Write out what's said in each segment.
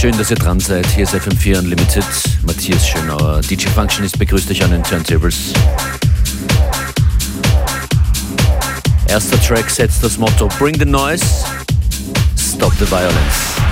Schön, dass ihr dran seid. Hier ist FM4 Unlimited. Matthias Schönauer. DJ Functionist begrüßt euch an den Turntables. Erster Track setzt das Motto Bring the Noise, Stop the Violence.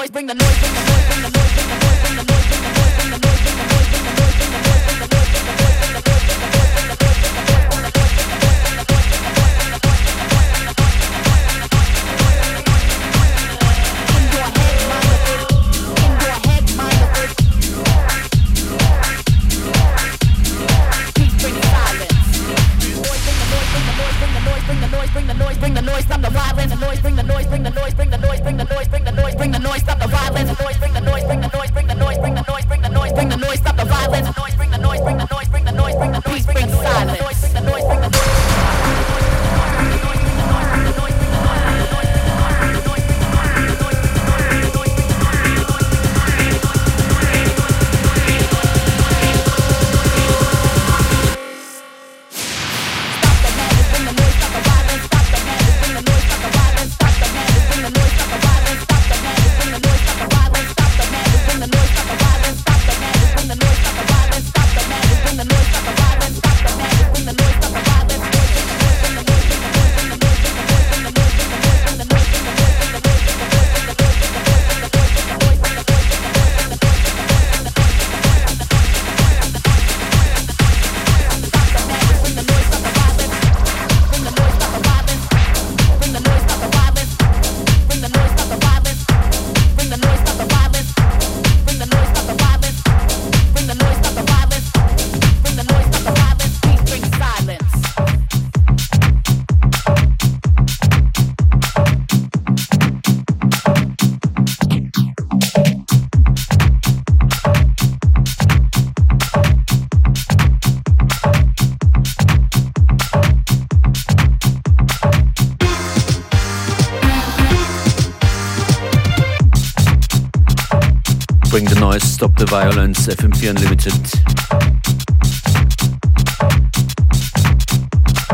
noise, bring the noise, bring the noise, bring the noise. Violence, FM4 Unlimited.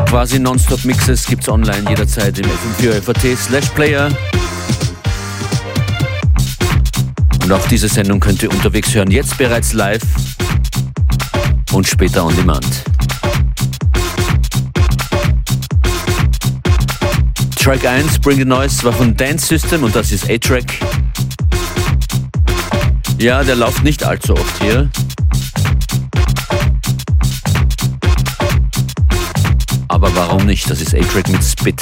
Quasi Nonstop Mixes gibt's online jederzeit im FM4 FAT slash Player. Und auch diese Sendung könnt ihr unterwegs hören, jetzt bereits live und später on demand. Track 1, Bring the Noise, war von Dance System und das ist A-Track. Ja, der läuft nicht allzu oft hier. Aber warum nicht? Das ist A-Track mit Spit.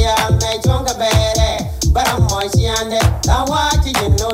moisture, they chunk a bed, but I'm moisture, and uh, I watch it, you know.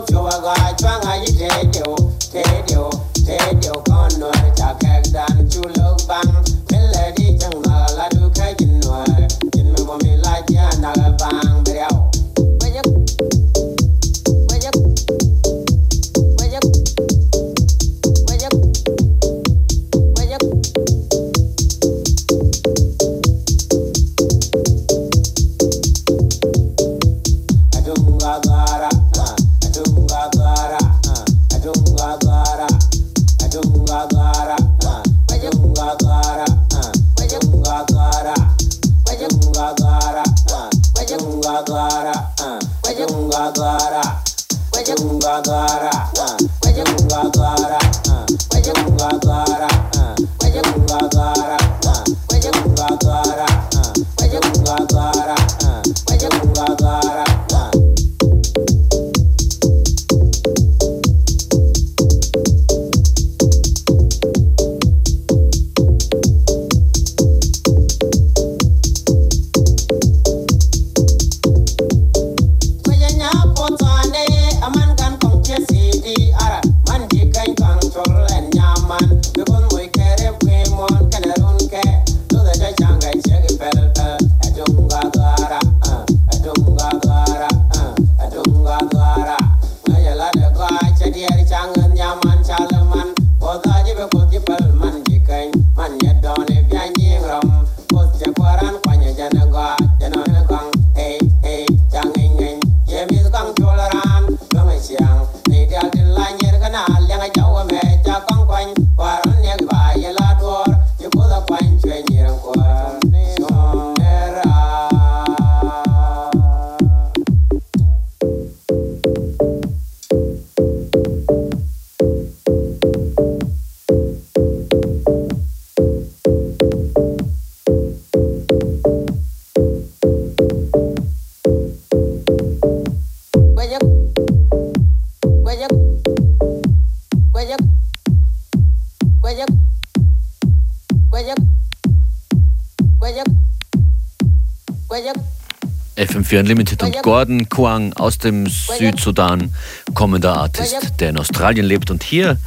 FM4 Unlimited und Gordon Kwang aus dem Südsudan, kommender Artist, der in Australien lebt. Und hier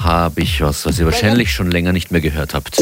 habe ich was, was ihr wahrscheinlich schon länger nicht mehr gehört habt.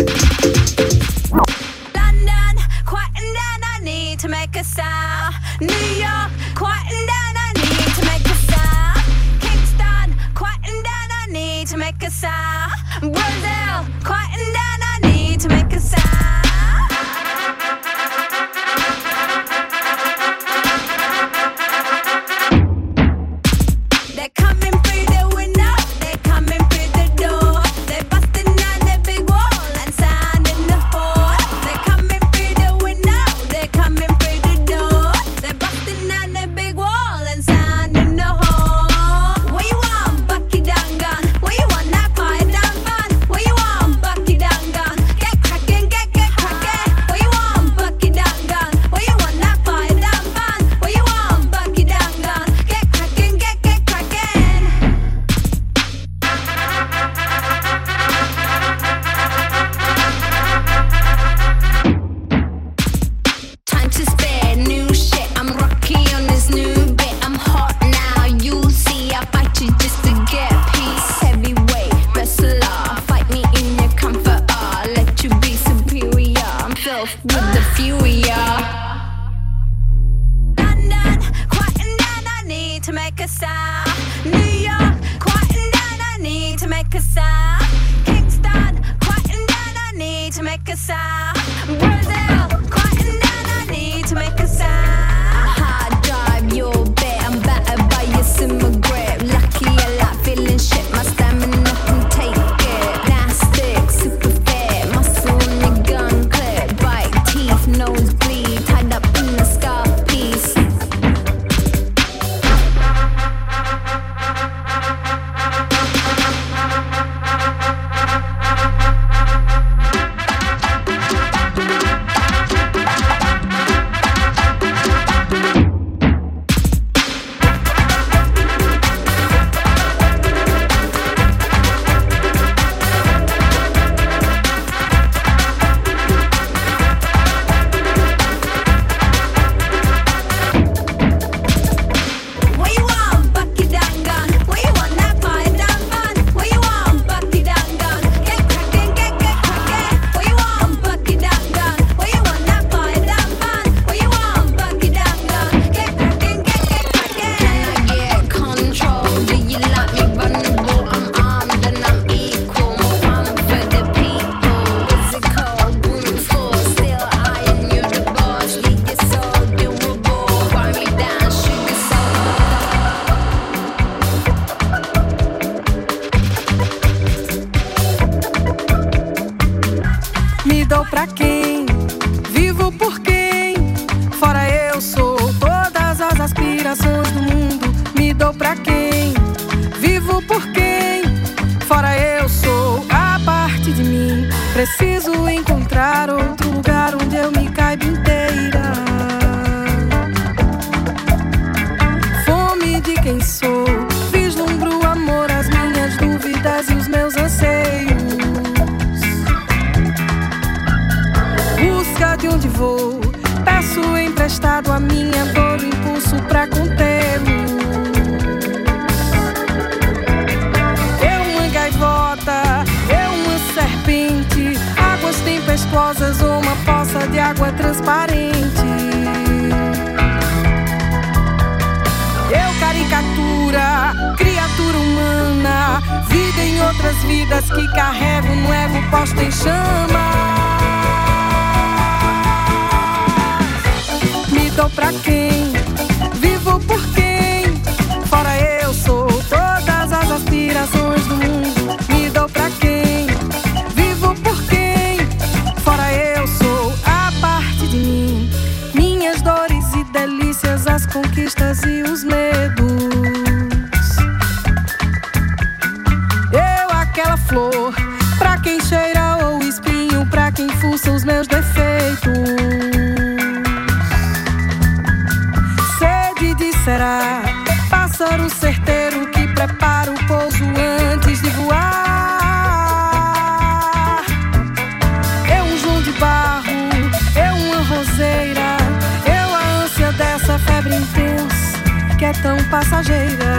passageira.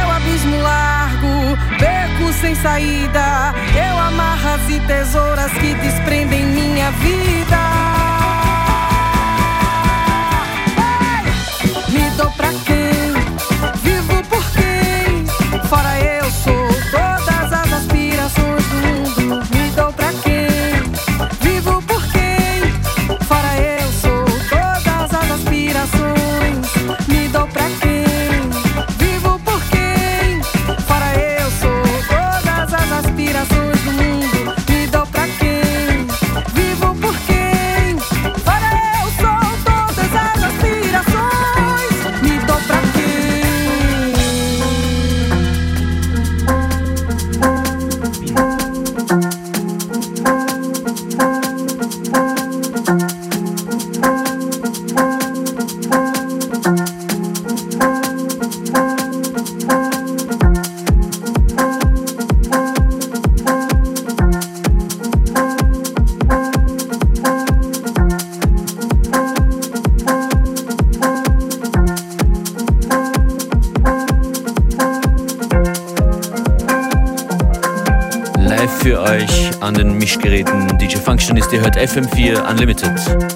Eu abismo largo, beco sem saída. Eu amarras e tesouras que desprendem minha vida. Mischgeräten. DJ Function ist, ihr hört FM4 Unlimited.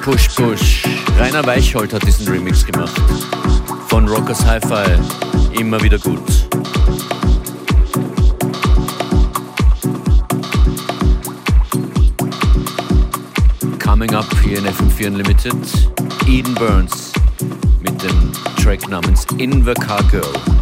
Push Push. Rainer Weichold hat diesen Remix gemacht. Von Rockers Hi-Fi. Immer wieder gut. Coming up hier in FM4 Unlimited. Eden Burns mit dem Track namens Invercar Girl.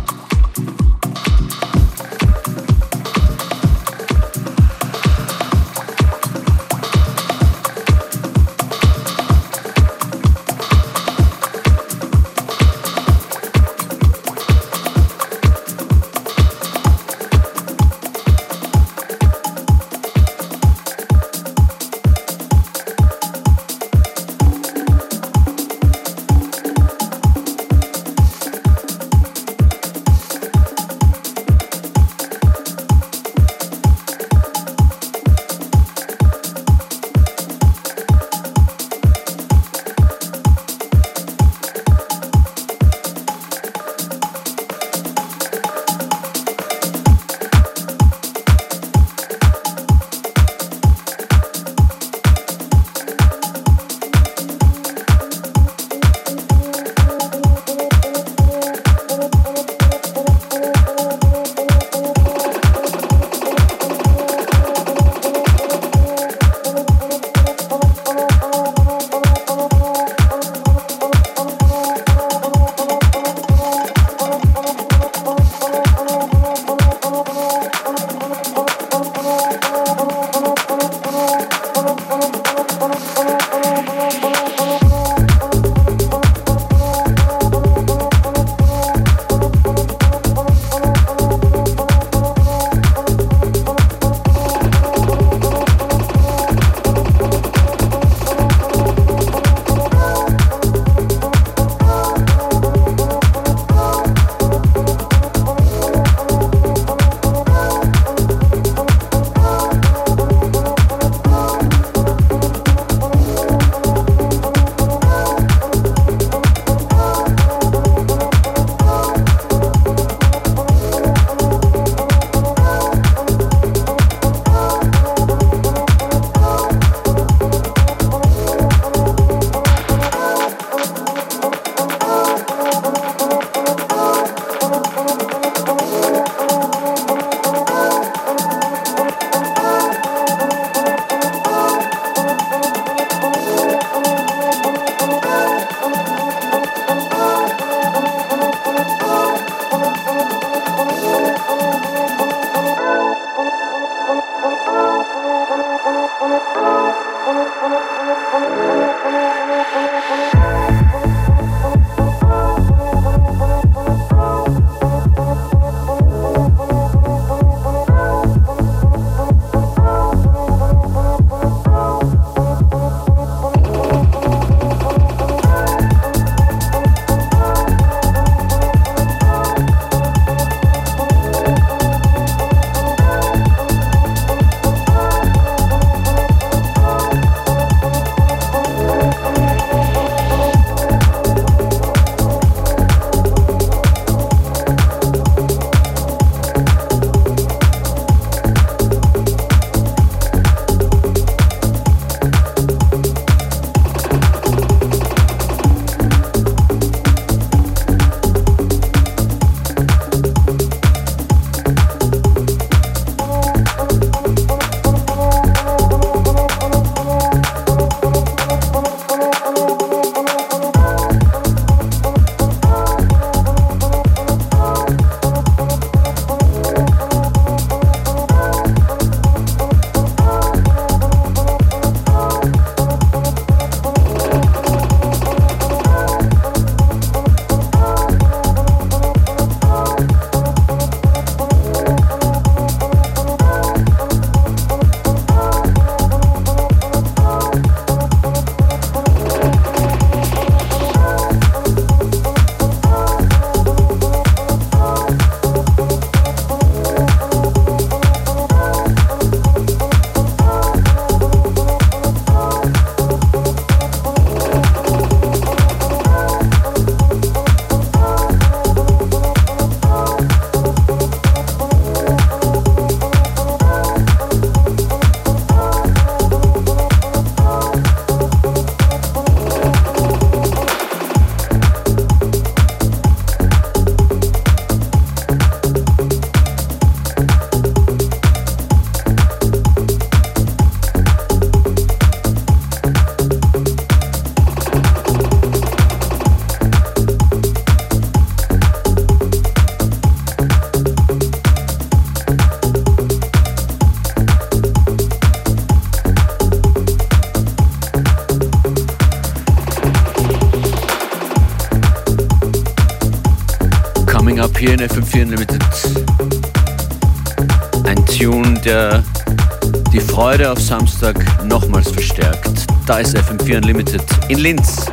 Nochmals verstärkt. Da ist FM4 Unlimited in Linz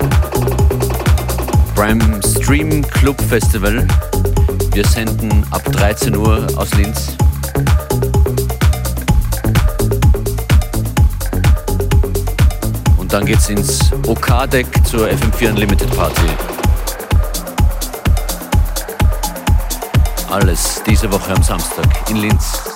beim Stream Club Festival. Wir senden ab 13 Uhr aus Linz. Und dann geht's ins OK-Deck zur FM4 Unlimited Party. Alles diese Woche am Samstag in Linz.